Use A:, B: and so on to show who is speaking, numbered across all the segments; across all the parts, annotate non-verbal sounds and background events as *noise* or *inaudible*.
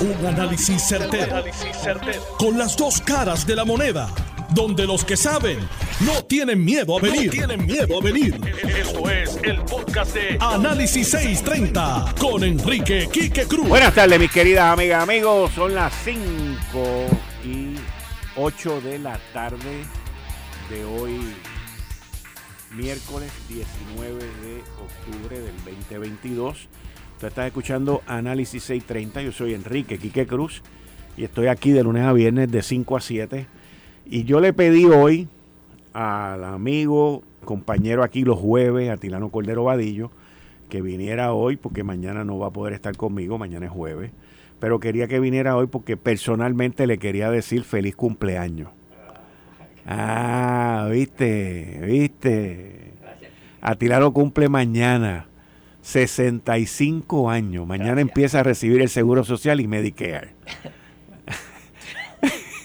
A: Un análisis certero, Con las dos caras de la moneda. Donde los que saben no tienen miedo a venir. tienen miedo a venir. Esto es el podcast de Análisis 630 con Enrique Quique Cruz.
B: Buenas tardes, mis queridas amigas, amigos. Son las 5 y 8 de la tarde de hoy, miércoles 19 de octubre del 2022. Tú estás escuchando Análisis 630. Yo soy Enrique Quique Cruz y estoy aquí de lunes a viernes de 5 a 7. Y yo le pedí hoy al amigo, compañero aquí los jueves, Atilano Cordero Vadillo, que viniera hoy porque mañana no va a poder estar conmigo, mañana es jueves. Pero quería que viniera hoy porque personalmente le quería decir feliz cumpleaños. Ah, viste, viste. Atilano cumple mañana. 65 años. Mañana empieza a recibir el Seguro Social y Medicare. *laughs*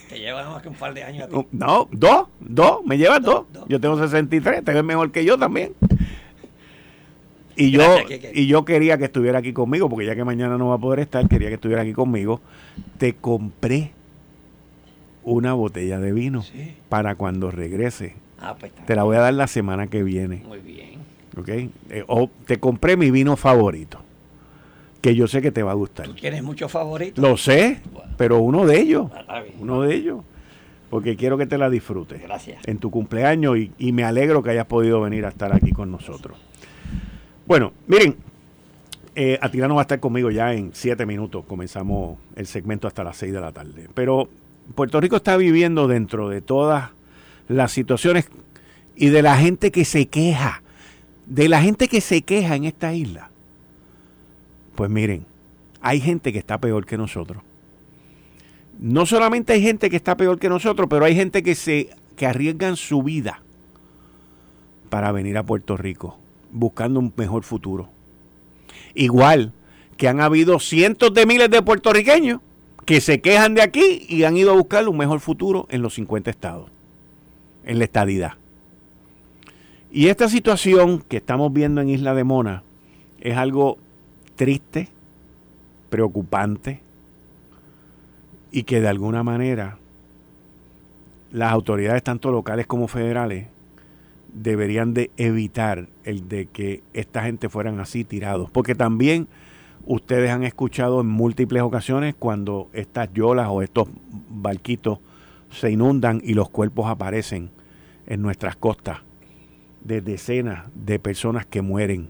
C: Te lleva más que un par de años.
B: No, dos, dos, me llevas dos. Yo tengo 63, te ves mejor que yo también. Y yo, y yo quería que estuviera aquí conmigo, porque ya que mañana no va a poder estar, quería que estuviera aquí conmigo. Te compré una botella de vino para cuando regrese. Ah, pues te la voy a dar la semana que viene.
C: Muy bien.
B: ¿Ok? Eh, o te compré mi vino favorito, que yo sé que te va a gustar.
C: ¿Tú tienes muchos favoritos?
B: Lo sé, pero uno de ellos, ah, uno de ellos, porque quiero que te la disfrutes.
C: Gracias.
B: En tu cumpleaños y, me alegro que hayas podido venir a estar aquí con nosotros. Bueno, miren, eh, Atilano va a estar conmigo ya en siete minutos. Comenzamos el segmento hasta las seis de la tarde. Pero Puerto Rico está viviendo dentro de todas las situaciones y de la gente que se queja de la gente que se queja en esta isla, pues miren, hay gente que está peor que nosotros. No solamente hay gente que está peor que nosotros, pero hay gente que se que arriesgan su vida para venir a Puerto Rico buscando un mejor futuro. Igual que han habido cientos de miles de puertorriqueños que se quejan de aquí y han ido a buscar un mejor futuro en los 50 estados, en la estadidad. Y esta situación que estamos viendo en Isla de Mona es algo triste, preocupante y que de alguna manera las autoridades tanto locales como federales deberían de evitar el de que esta gente fueran así tirados. Porque también ustedes han escuchado en múltiples ocasiones cuando estas yolas o estos barquitos se inundan y los cuerpos aparecen en nuestras costas de decenas de personas que mueren.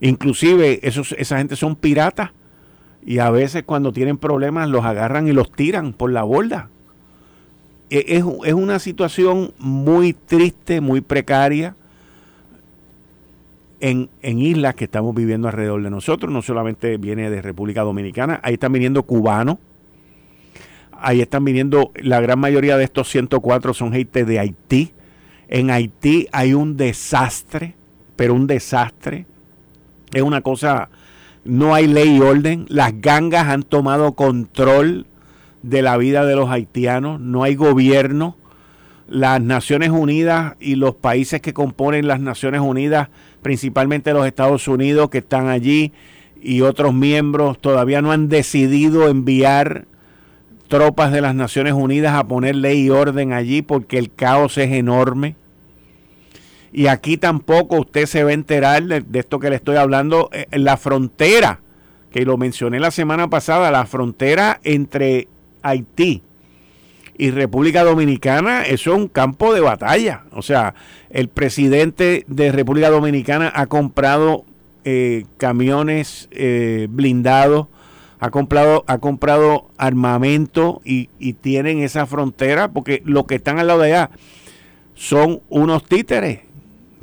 B: Inclusive esos, esa gente son piratas y a veces cuando tienen problemas los agarran y los tiran por la borda. E, es, es una situación muy triste, muy precaria en, en, islas que estamos viviendo alrededor de nosotros. No solamente viene de República Dominicana, ahí están viniendo cubanos, ahí están viniendo, la gran mayoría de estos 104 son gente de Haití, en Haití hay un desastre, pero un desastre. Es una cosa, no hay ley y orden. Las gangas han tomado control de la vida de los haitianos. No hay gobierno. Las Naciones Unidas y los países que componen las Naciones Unidas, principalmente los Estados Unidos que están allí y otros miembros, todavía no han decidido enviar tropas de las Naciones Unidas a poner ley y orden allí porque el caos es enorme. Y aquí tampoco usted se va a enterar de, esto que le estoy hablando, eh, la frontera, que lo mencioné la semana pasada, la frontera entre Haití y República Dominicana, eso es un campo de batalla. O sea, el presidente de República Dominicana ha comprado eh, camiones eh, blindados ha comprado, ha comprado armamento y, tienen esa frontera, porque los que están al lado de allá son unos títeres,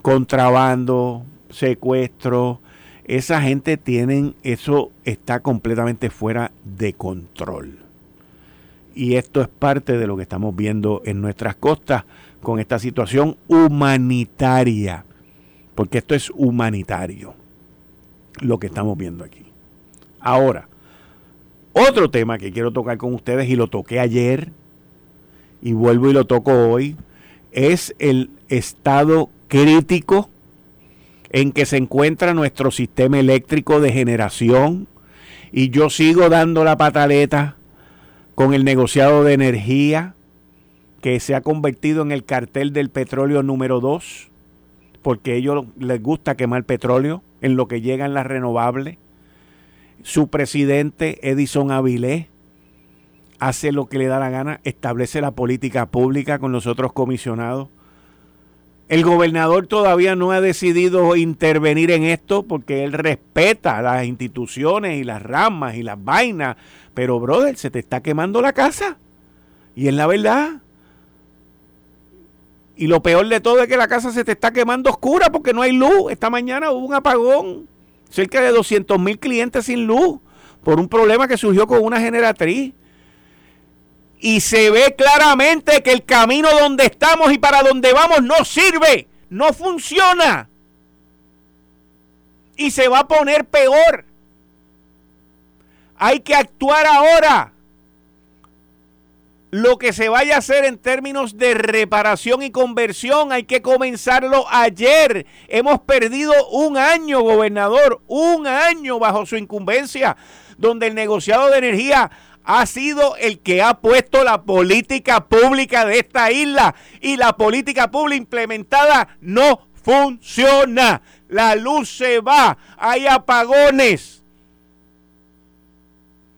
B: contrabando, secuestro, esa gente tienen, eso está completamente fuera de control. Y esto es parte de lo que estamos viendo en nuestras costas con esta situación humanitaria, porque esto es humanitario, lo que estamos viendo aquí. Ahora, otro tema que quiero tocar con ustedes y lo toqué ayer y vuelvo y lo toco hoy es el estado crítico en que se encuentra nuestro sistema eléctrico de generación Y yo sigo dando la pataleta con el negociado de energía que se ha convertido en el cartel del petróleo número dos, porque a ellos les gusta quemar petróleo en lo que llegan las renovables. Su presidente, Edison Avilés, hace lo que le da la gana, establece la política pública con los otros comisionados. El gobernador todavía no ha decidido intervenir en esto porque él respeta las instituciones y las ramas y las vainas. Pero, brother, se te está quemando la casa. Y es la verdad. Y lo peor de todo es que la casa se te está quemando oscura porque no hay luz. Esta mañana hubo un apagón. Cerca de 200 mil clientes sin luz por un problema que surgió con una generatriz. Y se ve claramente que el camino donde estamos y para donde vamos no sirve, no funciona. Y se va a poner peor. Hay que actuar ahora lo que se vaya a hacer en términos de reparación y conversión hay que comenzarlo ayer. Hemos perdido un año, gobernador, un año bajo su incumbencia, donde el negociado de energía ha sido el que ha puesto la política pública de esta isla y la política pública implementada no funciona. La luz se va, hay apagones.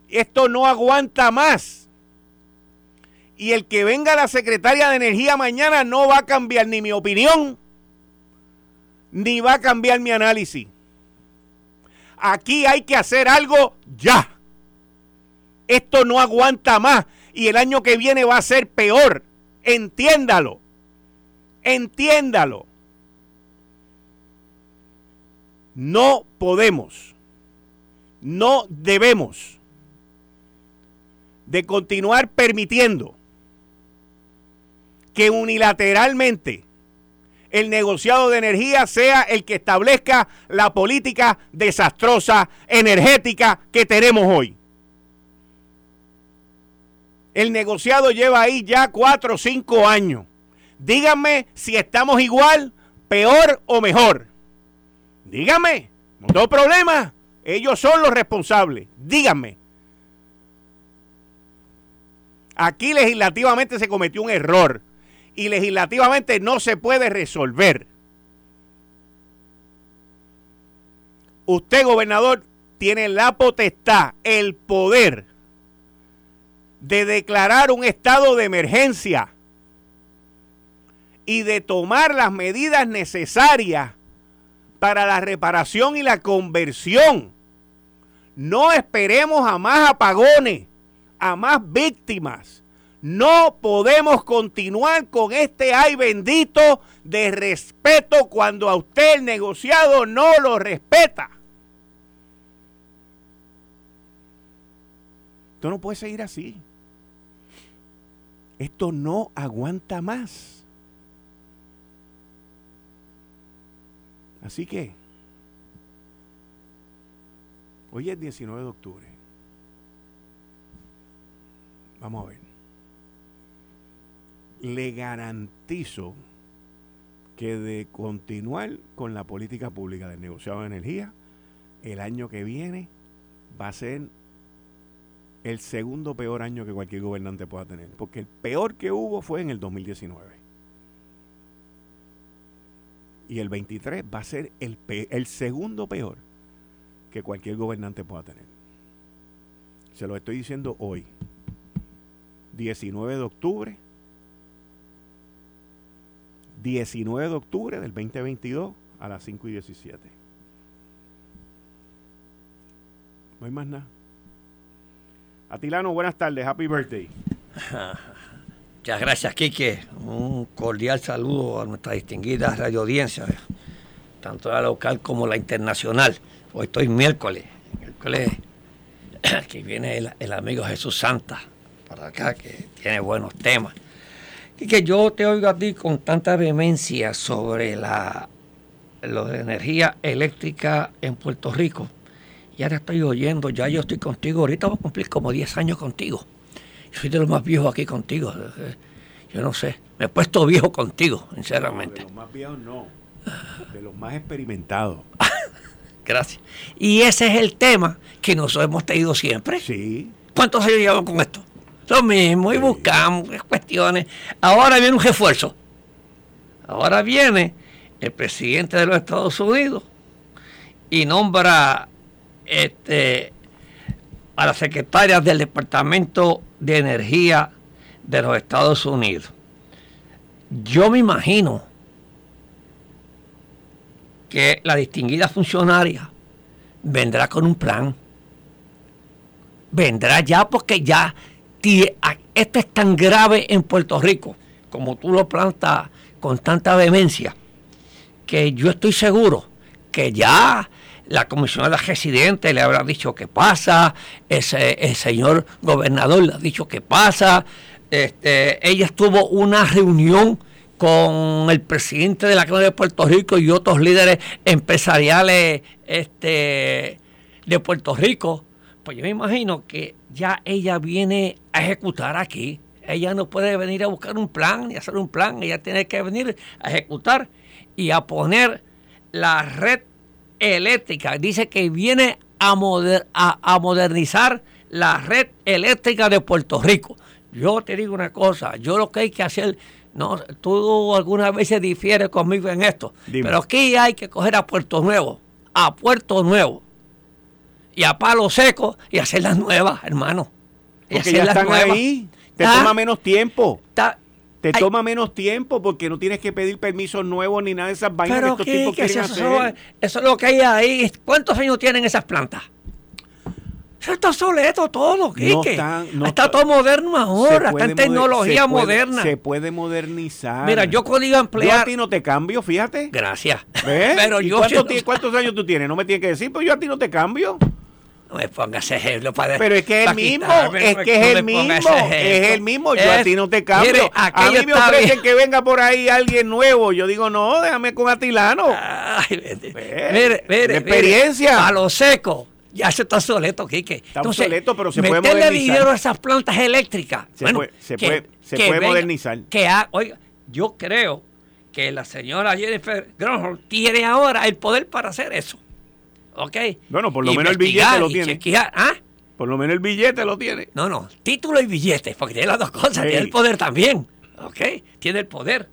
B: Esto no aguanta más y el que venga la secretaria de Energía mañana no va a cambiar ni mi opinión, ni va a cambiar mi análisis. Aquí hay que hacer algo ya. Esto no aguanta más y el año que viene va a ser peor. Entiéndalo. Entiéndalo. No podemos, no debemos de continuar permitiendo que unilateralmente el negociado de energía sea el que establezca la política desastrosa energética que tenemos hoy. El negociado lleva ahí ya cuatro o cinco años. Díganme si estamos igual, peor o mejor. Díganme, no tengo problema. Ellos son los responsables. Díganme. Aquí legislativamente se cometió un error y legislativamente no se puede resolver. Usted, gobernador, tiene la potestad, el poder de declarar un estado de emergencia y de tomar las medidas necesarias para la reparación y la conversión. No esperemos a más apagones, a más víctimas no podemos continuar con este ay bendito de respeto cuando a usted el negociado no lo respeta. Esto no puede seguir así. Esto no aguanta más. Así que, hoy es 19 de octubre. Vamos a ver le garantizo que de continuar con la política pública del negociado de energía, el año que viene va a ser el segundo peor año que cualquier gobernante pueda tener. Porque el peor que hubo fue en el 2019. Y el 23 va a ser el, el segundo peor que cualquier gobernante pueda tener. Se lo estoy diciendo hoy. 19 de octubre 19 de octubre del 2022 a las 5 y 17. No hay más nada. Atilano, buenas tardes. Happy birthday. *laughs*
C: Muchas gracias, Quique. Un cordial saludo a nuestra distinguida radio audiencia, tanto la local como la internacional. Hoy estoy miércoles, miércoles *clears throat* que viene el, el amigo Jesús Santa para acá, que tiene buenos temas. Y que yo te oigo a ti con tanta vehemencia sobre la, lo de energía eléctrica en Puerto Rico. Y ahora estoy oyendo, ya yo estoy contigo, ahorita voy a cumplir como 10 años contigo. Yo soy de los más viejos aquí contigo. Yo no sé, me he puesto viejo contigo, sinceramente.
B: de los más viejos no, de los más experimentados. *laughs*
C: Gracias. Y ese es el tema que nosotros hemos tenido siempre.
B: Sí.
C: ¿Cuántos años llevamos con esto? Lo mismo, y buscamos cuestiones. Ahora viene un refuerzo. Ahora viene el presidente de los Estados Unidos y nombra este, a la secretaria del Departamento de Energía de los Estados Unidos. Yo me imagino que la distinguida funcionaria vendrá con un plan. Vendrá ya porque ya esto es tan grave en Puerto Rico, como tú lo plantas con tanta vehemencia, que yo estoy seguro que ya la comisionada residente le habrá dicho qué pasa, ese, el señor gobernador le ha dicho qué pasa, este, ella estuvo una reunión con el presidente de la Cámara de Puerto Rico y otros líderes empresariales este, de Puerto Rico, pues yo me imagino que ya ella viene a ejecutar aquí. Ella no puede venir a buscar un plan ni hacer un plan, ella tiene que venir a ejecutar y a poner la red eléctrica. Dice que viene a, a, modernizar la red eléctrica de Puerto Rico. Yo te digo una cosa, yo lo que hay que hacer, no, tú algunas veces difieres conmigo en esto, pero aquí hay que coger a Puerto Nuevo, a Puerto Nuevo y a Palo Seco y hacer las nuevas, hermano.
B: Y porque ya están ahí, te toma menos tiempo. te toma menos tiempo porque no tienes que pedir permisos nuevos ni nada de esas vainas
C: que estos tipos quieren hacer. Eso es lo que hay ahí. ¿Cuántos años tienen esas plantas? Eso está obsoleto todo, Quique. está, todo moderno ahora, está en tecnología moderna.
B: se puede modernizar.
C: Mira, yo a emplear...
B: Yo a ti no te cambio, fíjate.
C: Gracias. *laughs*
B: Pero yo cuántos, años tú tienes? No me tienes que decir, pues yo a ti no te cambio.
C: No me pongas ejemplo para
B: Pero es que es el mismo, es que es el mismo, es el mismo. Yo a ti no te cambio. a mí me ofrecen que venga por ahí alguien nuevo. Yo digo, no, déjame con Atilano. Ay,
C: mire, mire, experiencia. A lo seco ya se está obsoleto, Quique.
B: Está obsoleto, pero se puede modernizar.
C: dinero a esas plantas eléctricas.
B: Se puede, se puede, modernizar.
C: Que oiga, yo creo que la señora Jennifer Gronholm tiene ahora el poder para hacer eso. ¿Ok?
B: Bueno, por lo menos el billete lo tiene.
C: ¿ah?
B: Por lo menos el billete lo tiene.
C: No, no, título y billete, porque tiene las dos cosas, tiene el poder también. ¿Ok? Tiene el poder.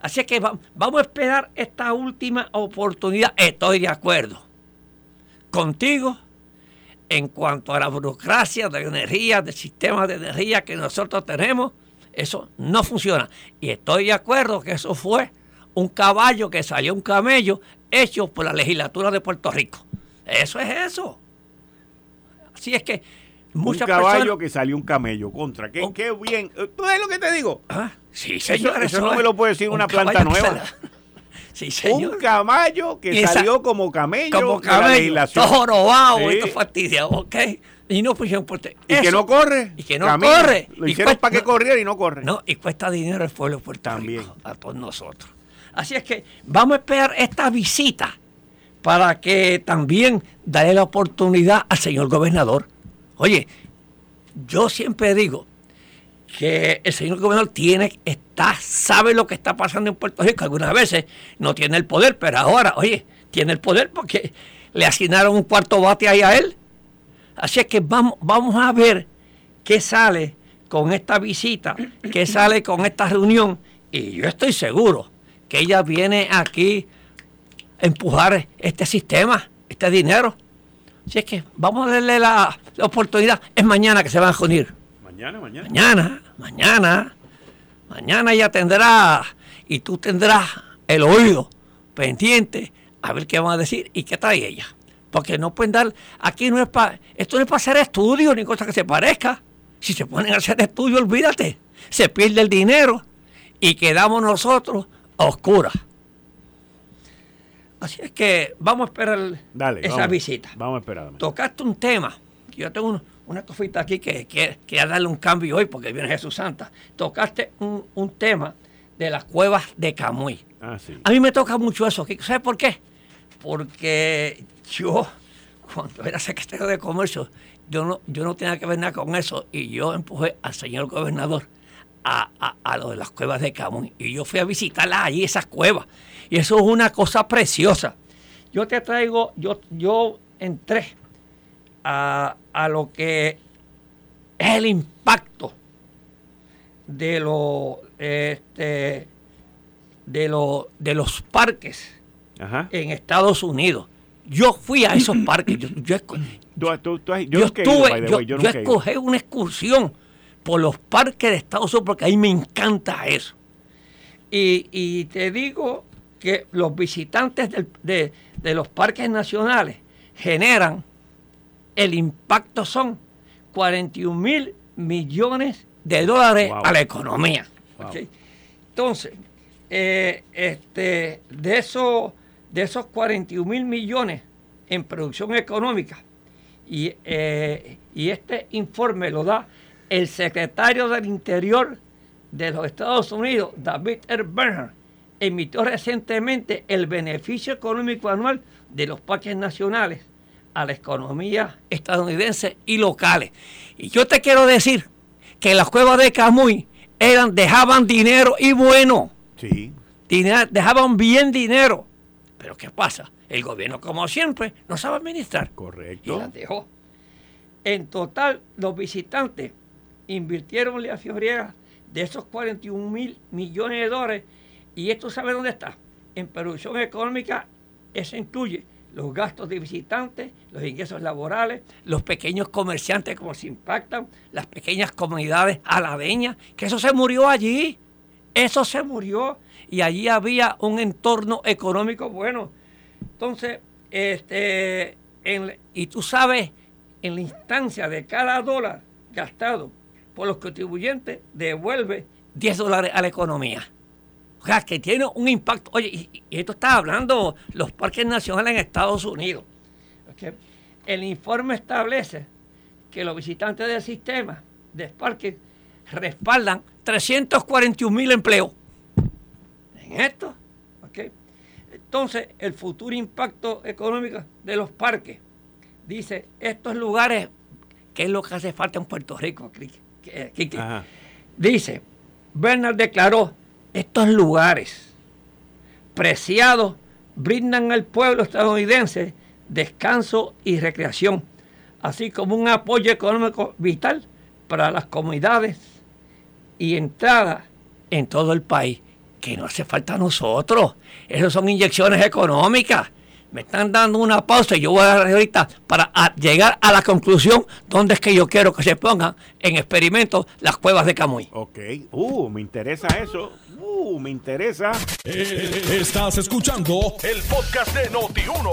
C: Así que vamos a esperar esta última oportunidad. Estoy de acuerdo contigo en cuanto a la burocracia de energía, del sistema de energía que nosotros tenemos, eso no funciona. Y estoy de acuerdo que eso fue un caballo que salió un camello hecho por la legislatura de Puerto Rico. Eso es eso. Así es que
B: muchas Un caballo que salió un camello contra. Qué, qué bien. ¿Tú sabes lo que te digo?
C: Ah, sí, señor.
B: Eso, no me lo puede decir una planta nueva. *laughs*
C: Sí, señor.
B: Un caballo que salió como camello.
C: Como camello. Todo jorobado, esto fastidia, ok. Y no pusieron por
B: Y que no corre.
C: Y que no corre.
B: Lo hicieron para que corriera y no corre.
C: No, y cuesta dinero el pueblo de Puerto También. a todos nosotros. Así es que vamos a esperar esta visita para que también darle la oportunidad al señor gobernador. Oye, yo siempre digo, que el señor gobernador tiene, está, sabe lo que está pasando en Puerto Rico. Algunas veces no tiene el poder, pero ahora, oye, tiene el poder porque le asignaron un cuarto bate ahí a él. Así es que vamos, vamos a ver qué sale con esta visita, qué sale con esta reunión. Y yo estoy seguro que ella viene aquí empujar este sistema, este dinero. Así es que vamos a darle la, la oportunidad. Es mañana que se van a reunir.
B: Mañana, mañana.
C: Mañana, mañana. Mañana ella tendrá y tú tendrás el oído pendiente a ver qué van a decir y qué trae ella. Porque no pueden dar, aquí no es para, esto no es para hacer estudios ni cosa que se parezca. Si se ponen a hacer estudios, olvídate, se pierde el dinero y quedamos nosotros a oscuras. Así es que vamos a esperar esa visita.
B: Vamos a esperar.
C: Tocaste un tema. Yo tengo una cosita aquí que quiero darle un cambio hoy porque viene Jesús Santa. Tocaste un, tema de las cuevas de Camuy.
B: Ah, sí.
C: A mí me toca mucho eso. ¿Sabes por qué? Porque yo, cuando era secretario de Comercio, yo no, yo no tenía que ver nada con eso y yo empujé al señor gobernador a, a, lo de las cuevas de Camuy. Y yo fui a visitarlas allí, esas cuevas. Y eso es una cosa preciosa. yo te traigo, yo, yo entré a, a lo que es el impacto de, lo, este, de, lo, de los parques en Estados Unidos. Yo fui a esos *clears throat* parques. Yo, yo, estuve, yo, escogí una excursión por los parques de Estados Unidos porque ahí me encanta eso. Y, y te digo que los visitantes de, de los parques nacionales generan, el impacto son 41 mil millones de dólares a la economía. Entonces, eh, este, de, esos, de esos 41 mil millones en producción económica, y, eh, y este informe lo da el secretario del Interior de los Estados Unidos, David R. Bernhardt, emitió recientemente el beneficio económico anual de los parques nacionales a la economía estadounidense y locales. Y yo te quiero decir que las cuevas de Camuy eran, dejaban dinero y bueno.
B: Sí.
C: dejaban bien dinero. Pero ¿qué pasa? El gobierno, como siempre, no sabe administrar.
B: Correcto.
C: Y las dejó. En total, los visitantes invirtieron a Fioriega de esos 41 mil millones de dólares. Y esto sabe dónde está. En producción económica, eso incluye los gastos de visitantes, los ingresos laborales, los pequeños comerciantes como se impactan, las pequeñas comunidades aladeñas, que eso se murió allí, eso se murió y allí había un entorno económico bueno. Entonces, este, y tú sabes, en la instancia de cada dólar gastado por los contribuyentes, devuelve 10 dólares a la economía. O sea, que tiene un impacto. Oye, y, esto está hablando los parques nacionales en Estados Unidos. El informe establece que los visitantes del sistema de parques respaldan 341 mil empleos en esto. Entonces, el futuro impacto económico de los parques dice: estos lugares, ¿qué es lo que hace falta en Puerto Rico? Dice: Bernard declaró estos lugares preciados brindan al pueblo estadounidense descanso y recreación, así como un apoyo económico vital para las comunidades y entrada en todo el país, que no hace falta a nosotros. Esas son inyecciones económicas me están dando una pausa y yo voy a dar ahorita para llegar a la conclusión donde es que yo quiero que se pongan en experimentos las cuevas de Camuy.
B: Ok, uh, me interesa eso. Uh, me interesa.
A: Eh, estás escuchando el podcast de Noti1.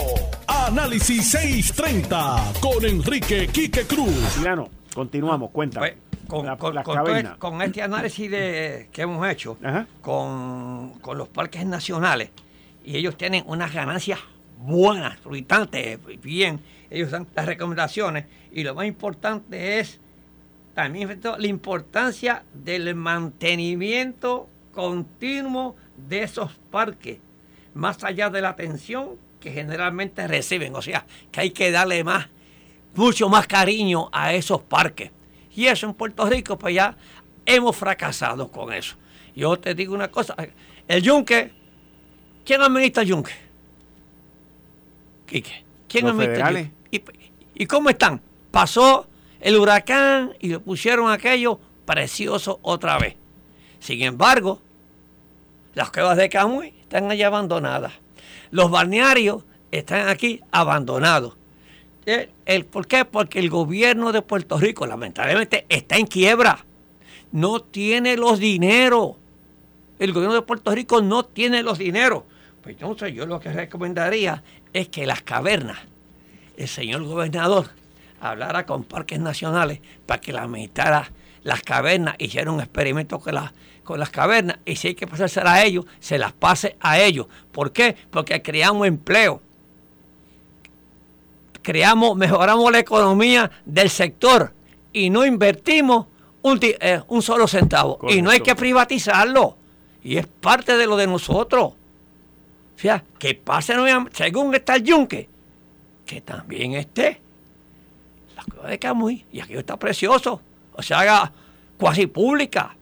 A: Análisis 630 con Enrique Quique Cruz.
B: Milano, continuamos, cuéntame. Pues,
C: con, este, con, este análisis de, que hemos hecho con, con los parques nacionales, y ellos tienen unas ganancias buenas, exorbitantes, bien, ellos dan las recomendaciones y lo más importante es también la importancia del mantenimiento continuo de esos parques, más allá de la atención que generalmente reciben, o sea, que hay que darle más, mucho más cariño a esos parques. Y eso en Puerto Rico, pues ya hemos fracasado con eso. Yo te digo una cosa, el yunque, ¿quién administra el yunque? ¿Quién
B: Los
C: ¿Y, cómo están? Pasó el huracán y le pusieron aquello precioso otra vez. Sin embargo, las cuevas de Camuy están allá abandonadas. Los balnearios están aquí abandonados. El, ¿Por qué? Porque el gobierno de Puerto Rico lamentablemente está en quiebra. No tiene los dineros. El gobierno de Puerto Rico no tiene los dineros. Pues entonces yo lo que recomendaría es que las cavernas, el señor gobernador hablara con parques nacionales para que la las cavernas, hiciera un experimento con, con las cavernas y si hay que pasársela a ellos, se las pase a ellos. ¿Por qué? Porque creamos empleo. Creamos, mejoramos la economía del sector y no invertimos un, eh, solo centavo. Y no hay que privatizarlo. Y es parte de lo de nosotros. O sea, que pase según está el yunque, que también esté la cueva de Camuy. Y aquello está precioso. O sea, haga cuasi pública.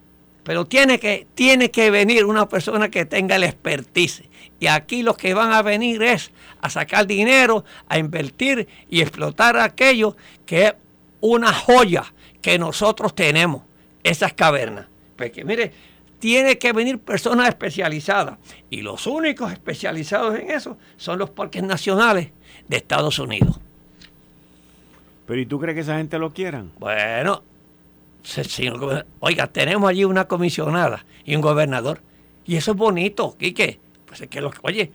C: Pero tiene que, tiene que venir una persona que tenga el expertise Y aquí los que van a venir es a sacar dinero, a invertir y explotar aquello que es una joya que nosotros tenemos, esas cavernas. Porque mire, tiene que venir personas especializadas. Y los únicos especializados en eso son los parques nacionales de Estados Unidos.
B: Pero ¿y tú crees que esa gente lo quieran?
C: Bueno, oiga, tenemos allí una comisionada y un gobernador. Y eso es bonito, Quique. Pues es que los, oye,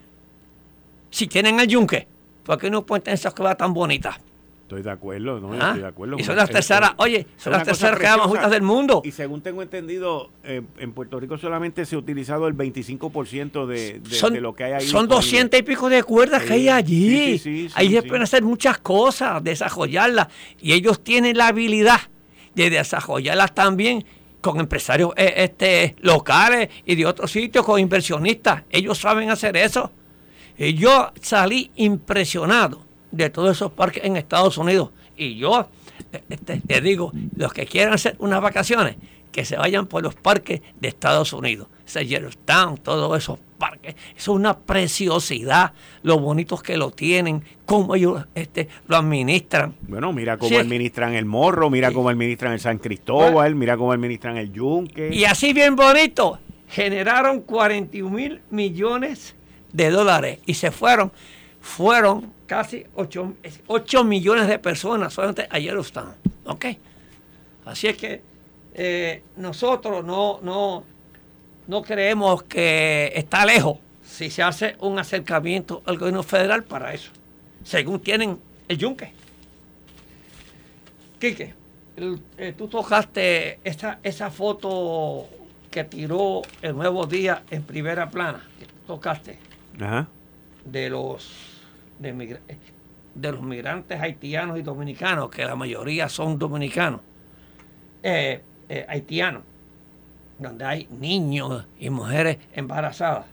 C: si tienen el yunque, ¿por qué no pueden esas cosas tan bonitas?
B: Estoy de acuerdo, no, ¿Ah? estoy de acuerdo.
C: Y son las terceras, oye, son las terceras que más justas del mundo.
B: Y según tengo entendido, eh, en Puerto Rico solamente se ha utilizado el 25% de, de, de, lo que hay ahí.
C: Son 200 y pico de cuerdas que hay allí. ahí se pueden hacer muchas cosas, desarrollarlas. Y ellos tienen la habilidad de desarrollarlas también con empresarios eh, este, locales y de otros sitios, con inversionistas. Ellos saben hacer eso. Y yo salí impresionado de todos esos parques en Estados Unidos. Y yo eh, este, les digo, los que quieran hacer unas vacaciones, que se vayan por los parques de Estados Unidos. Yellowstone, todos esos parques. es una preciosidad, lo bonitos que lo tienen, cómo ellos este, lo administran.
B: Bueno, mira cómo administran el Morro, mira cómo administran el San Cristóbal, mira cómo administran el Yunque.
C: Y así bien bonito, generaron 41 mil millones de dólares y se fueron, fueron casi 8, 8 millones de personas solamente a Yellowstone. ¿Ok? Así es que eh, nosotros no, no, no creemos que está lejos si se hace un acercamiento al gobierno federal para eso, según tienen el yunque. Quique, eh, tú tocaste esa, esa foto que tiró el Nuevo Día en primera plana, que tocaste, de los de, de, los migrantes haitianos y dominicanos, que la mayoría son dominicanos. Eh, eh, haitianos, donde hay niños y mujeres embarazadas.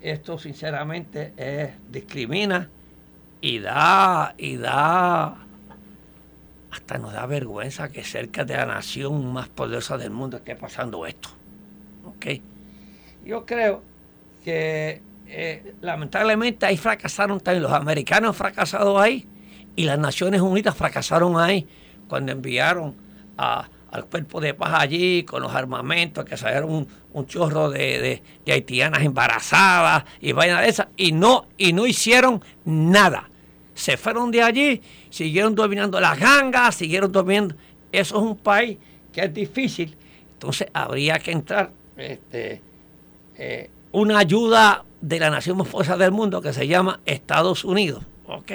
C: Esto sinceramente es, discrimina y da, y da, hasta nos da vergüenza que cerca de la nación más poderosa del mundo esté pasando esto. ¿Ok? Yo creo que eh, lamentablemente ahí fracasaron también, los americanos han fracasado ahí y las Naciones Unidas fracasaron ahí cuando enviaron al cuerpo de paz allí con los armamentos, que salieron un, chorro de, haitianas embarazadas y vainas de esas, y no, y no hicieron nada. Se fueron de allí, siguieron dominando las gangas, siguieron dominando. Eso es un país que es difícil. Entonces habría que entrar este, eh, una ayuda de la nación más fuerza del mundo que se llama Estados Unidos. ¿ok?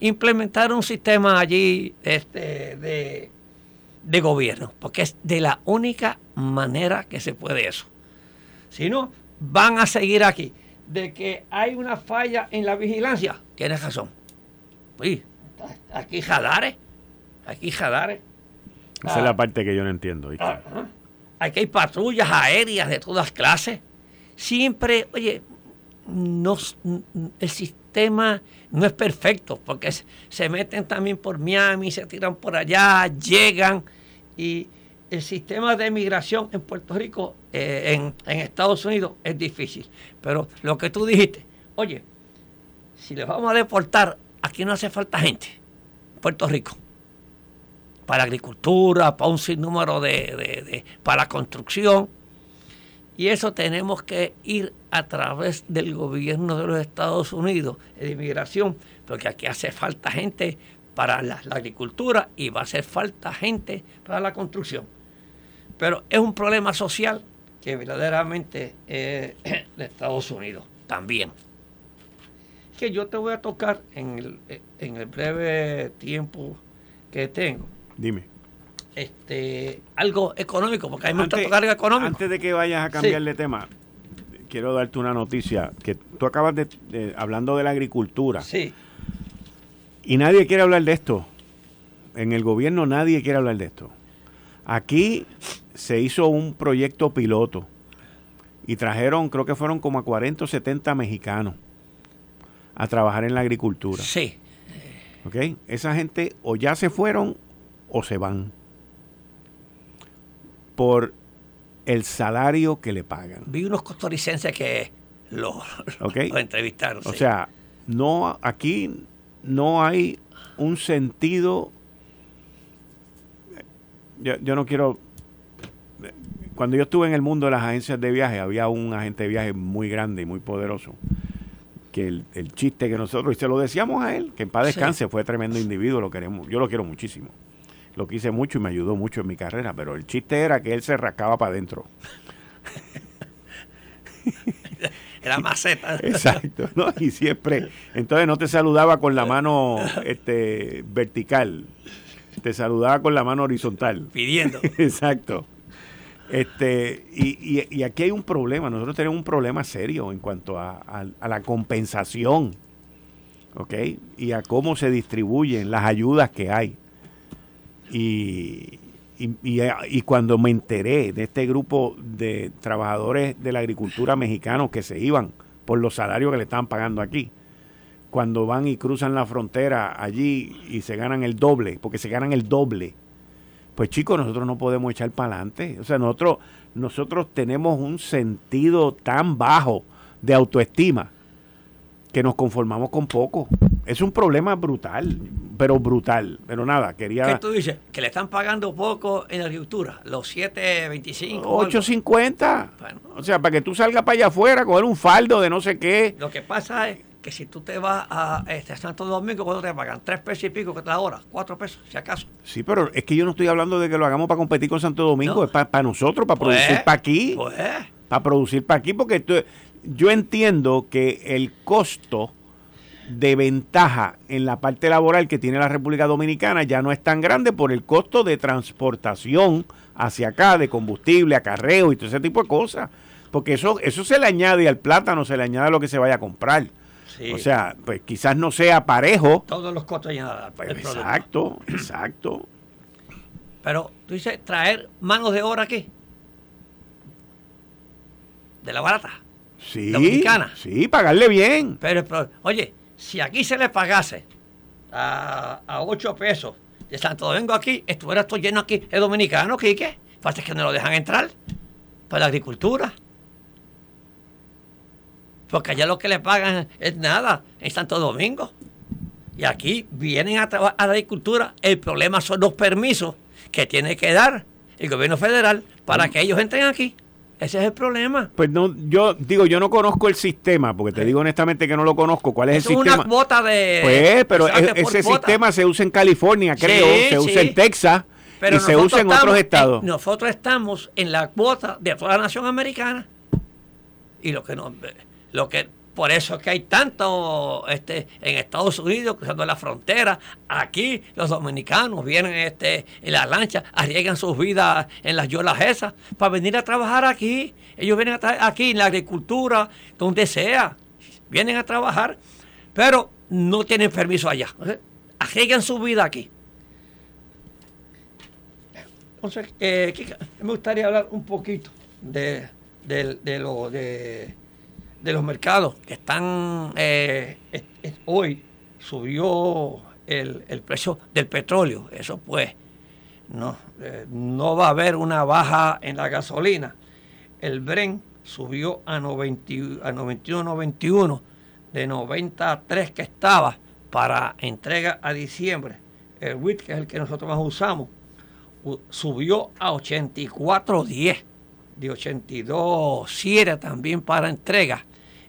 C: Implementar un sistema allí este, de de gobierno, porque es de la única manera que se puede eso. Si no, van a seguir aquí. De que hay una falla en la vigilancia, tienes razón. aquí jadare, aquí jadare.
B: Esa es la parte que yo no entiendo.
C: Aquí hay patrullas aéreas de todas clases. Siempre, oye, no, el sistema no es perfecto, porque se meten también por Miami, se tiran por allá, llegan y el sistema de migración en Puerto Rico, eh, en, Estados Unidos, es difícil. Pero lo que tú dijiste, oye, si les vamos a deportar, aquí no hace falta gente, Puerto Rico. Para agricultura, para un sinnúmero de, de, para construcción. Y eso tenemos que ir a través del gobierno de los Estados Unidos, de inmigración, porque aquí hace falta gente para la, agricultura y va a hacer falta gente para la construcción. Pero es un problema social que verdaderamente es *coughs* de Estados Unidos también. Que yo te voy a tocar en el, en el breve tiempo que tengo.
B: Dime.
C: Este, algo económico, porque hay mucho algo económico.
B: Antes de que vayas a cambiar de tema, quiero darte una noticia que tú acabas de, hablando de la agricultura.
C: Sí.
B: Y nadie quiere hablar de esto. En el gobierno nadie quiere hablar de esto. Aquí se hizo un proyecto piloto y trajeron, creo que fueron como a 40 o 70 mexicanos a trabajar en la agricultura.
C: Sí.
B: ¿Ok? Esa gente o ya se fueron o se van por el salario que le pagan.
C: Vi unos costarricenses que lo, *laughs* entrevistaron.
B: O
C: sí.
B: sea, no aquí no hay un sentido. Yo, yo no quiero. Cuando yo estuve en el mundo de las agencias de viaje, había un agente de viaje muy grande y muy poderoso. Que el, el chiste que nosotros, y se lo decíamos a él, que en paz
C: Sí.
B: descanse, fue tremendo individuo, lo queremos, yo lo quiero muchísimo. Lo quise mucho y me ayudó mucho en mi carrera, pero el chiste era que él se rascaba para adentro. *laughs*
C: Era maceta.
B: Exacto, ¿no? Y siempre, entonces no te saludaba con la mano este, vertical, te saludaba con la mano horizontal.
C: Pidiendo. *laughs*
B: Exacto. Este, y, y- y aquí hay un problema, nosotros tenemos un problema serio en cuanto a, a- a la compensación, ¿ok? Y a cómo se distribuyen las ayudas que hay. Y, y- y- cuando me enteré de este grupo de trabajadores de la agricultura mexicanos que se iban por los salarios que le estaban pagando aquí, cuando van y cruzan la frontera allí y se ganan el doble, porque se ganan el doble, pues chicos, nosotros no podemos echar para adelante. O sea, nosotros, nosotros tenemos un sentido tan bajo de autoestima que nos conformamos con poco. Es un problema brutal, pero brutal. Pero nada,
C: ¿Qué
B: quería...
C: tú dices? Que le están pagando poco en la agricultura. Los 7.25. o algo.
B: 8.50.
C: Bueno.
B: O sea, para que tú salgas para allá afuera coger un faldo de no sé qué.
C: Lo que pasa es que si tú te vas a este, Santo Domingo, ¿cuánto te pagan? ¿Tres pesos y pico que te la hora? ¿Cuatro pesos, si acaso?
B: Sí, pero es que yo no estoy hablando de que lo hagamos para competir con Santo Domingo,
C: No.
B: es para nosotros, para producir
C: Pues,
B: para aquí.
C: Pues,
B: para producir para aquí, porque tú- yo entiendo que el costo de ventaja en la parte laboral que tiene la República Dominicana ya no es tan grande por el costo de transportación hacia acá, de combustible, acarreo y todo ese tipo de cosas. Porque eso, eso se le añade al plátano, se le añade a lo que se vaya a comprar.
C: sí.
B: O sea, pues quizás no sea parejo.
C: todos los costos ya
B: Pues, exacto, exacto.
C: Pero tú dices traer manos de obra aquí. De la barata.
B: Sí,
C: Dominicana.
B: sí, pagarle bien.
C: Pero, oye, si aquí se le pagase a, a 8 pesos de Santo Domingo aquí, estuviera esto lleno aquí, es dominicano, Quique. Es que no lo dejan entrar para la agricultura. Porque allá lo que le pagan es nada en Santo Domingo. Y aquí vienen a trabajar a la agricultura. El problema son los permisos que tiene que dar el gobierno federal para que ellos entren aquí. Ese es el problema.
B: Pues no, yo digo, yo no conozco el sistema, porque te digo honestamente que no lo conozco. ¿Cuál es
C: Eso
B: el
C: es
B: sistema?
C: una cuota de.
B: Pues, pero e- ese sistema se usa en California,
C: Sí,
B: creo, se usa
C: sí.
B: en Texas
C: Pero
B: y se usa en otros estados.
C: nosotros estamos en la cuota de toda la nación americana. Y lo que no, lo que por eso es que hay tanto este, en Estados Unidos cruzando la frontera. Aquí los dominicanos vienen este, en las lanchas, arriesgan sus vidas en las yolas esas para venir a trabajar aquí. Ellos vienen a aquí en la agricultura, donde sea. Vienen a trabajar, pero no tienen permiso allá. Arriesgan su vida aquí. Entonces, eh, me gustaría hablar un poquito de, de, de lo, de, de los mercados que están eh, hoy subió el, el precio del petróleo. Eso pues no, eh, no va a haber una baja en la gasolina. El Bren subió a, 90, y- a 91.91 de 93 que estaba para entrega a diciembre. El WIT, que es el que nosotros más usamos, subió a 84.10 de 82.7 también para entrega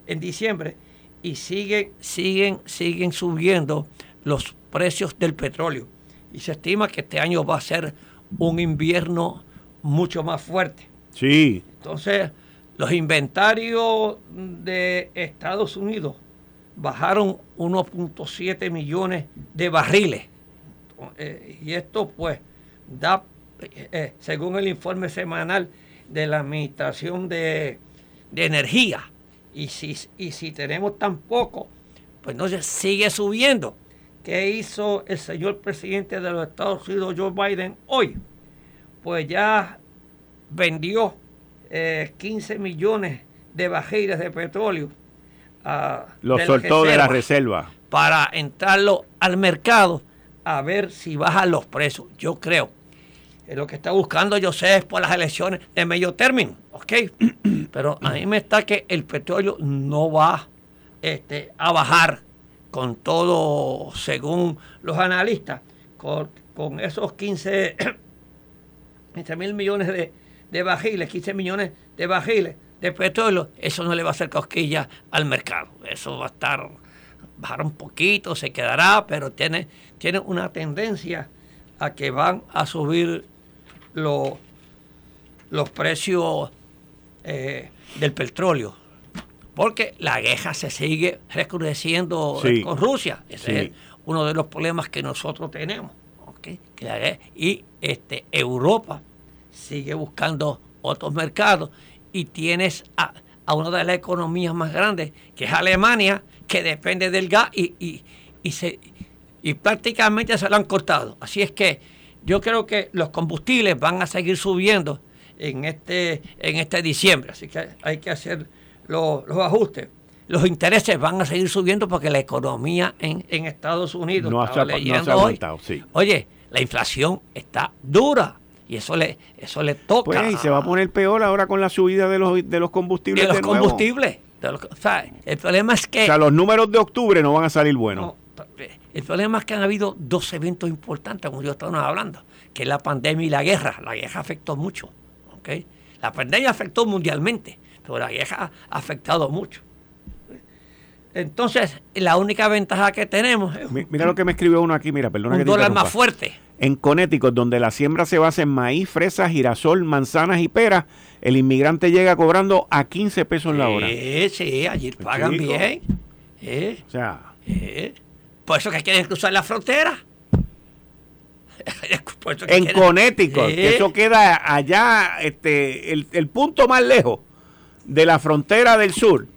C: en diciembre y siguen siguen siguen subiendo los precios del petróleo. Y se estima que este año va a ser un invierno mucho más fuerte.
B: Sí,
C: entonces los inventarios de Estados Unidos bajaron 1.7 millones de barriles. Eh, y esto pues da, eh, eh, según el informe semanal de la Administración de, de Energía, y si, y si tenemos tan poco, pues entonces sigue subiendo. ¿Qué hizo el señor presidente de los Estados Unidos, Joe Biden, hoy? Pues ya vendió eh, 15 millones de barriles de petróleo. ah,
B: lo
C: de
B: soltó de la
C: reserva para entrarlo al mercado a ver si bajan los precios. Yo creo lo que está buscando José es por las elecciones de medio término, ¿ok? Pero a mí me está que el petróleo no va este, a bajar con todo, según los analistas, con, esos 15, *coughs* mil millones de, de bajiles, 15 millones de bajiles de petróleo, eso no le va a hacer cosquilla al mercado. Eso va a estar, bajar un poquito, se quedará, pero tiene, tiene una tendencia a que van a subir los precios eh, del petróleo. Porque la guerra se sigue recrudeciendo con Rusia. Ese es uno de los problemas que nosotros tenemos. y este, Europa sigue buscando otros mercados y tienes a, una de las economías más grandes, que es Alemania, que depende del gas y, y, se, y prácticamente se lo han cortado. Así es que yo creo que los combustibles van a seguir subiendo en este, en este diciembre, así que hay que hacer los, ajustes. Los intereses van a seguir subiendo porque la economía en, Estados Unidos,
B: no ha, leyendo
C: oye, la inflación está dura y eso le eso le toca.
B: Pues y se va a poner peor ahora con la subida de los, de los combustibles.
C: De los combustibles. el problema es que...
B: O sea, los números de octubre no van a salir buenos.
C: el problema es que han habido dos eventos importantes, como yo estaba hablando, que es la pandemia y la guerra. La guerra afectó mucho. La pandemia afectó mundialmente, pero la guerra ha afectado mucho. Entonces, la única ventaja que tenemos es...
B: Mira lo que me escribió uno aquí, mira, perdona
C: un dólar más fuerte.
B: En Connecticut, donde la siembra se basa en maíz, fresas, girasol, manzanas y peras, el inmigrante llega cobrando a 15 pesos la hora.
C: Sí, sí, allí pagan bien. O sea... Por eso que quieren cruzar la frontera. *laughs*
B: en Connecticut, eso queda allá, este, el, punto más lejos de la frontera del sur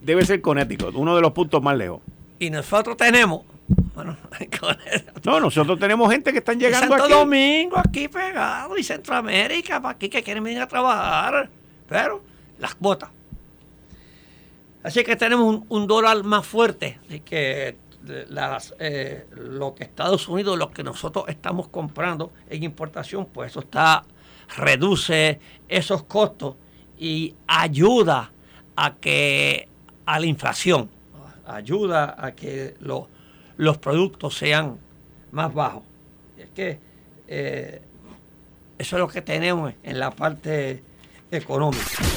B: debe ser Connecticut, uno de los puntos más lejos.
C: Y nosotros tenemos, bueno, *laughs*
B: no, nosotros tenemos gente que están llegando
C: Santo Domingo aquí pegado y Centroamérica para aquí que quieren venir a trabajar, pero las cuotas. Así que tenemos un, un dólar más fuerte, así que las, eh, lo que Estados Unidos, lo que nosotros estamos comprando en importación, pues eso está, reduce esos costos y ayuda a que a la inflación, ayuda a que los productos sean más bajos. Es que eh, eso es lo que tenemos en la parte económica.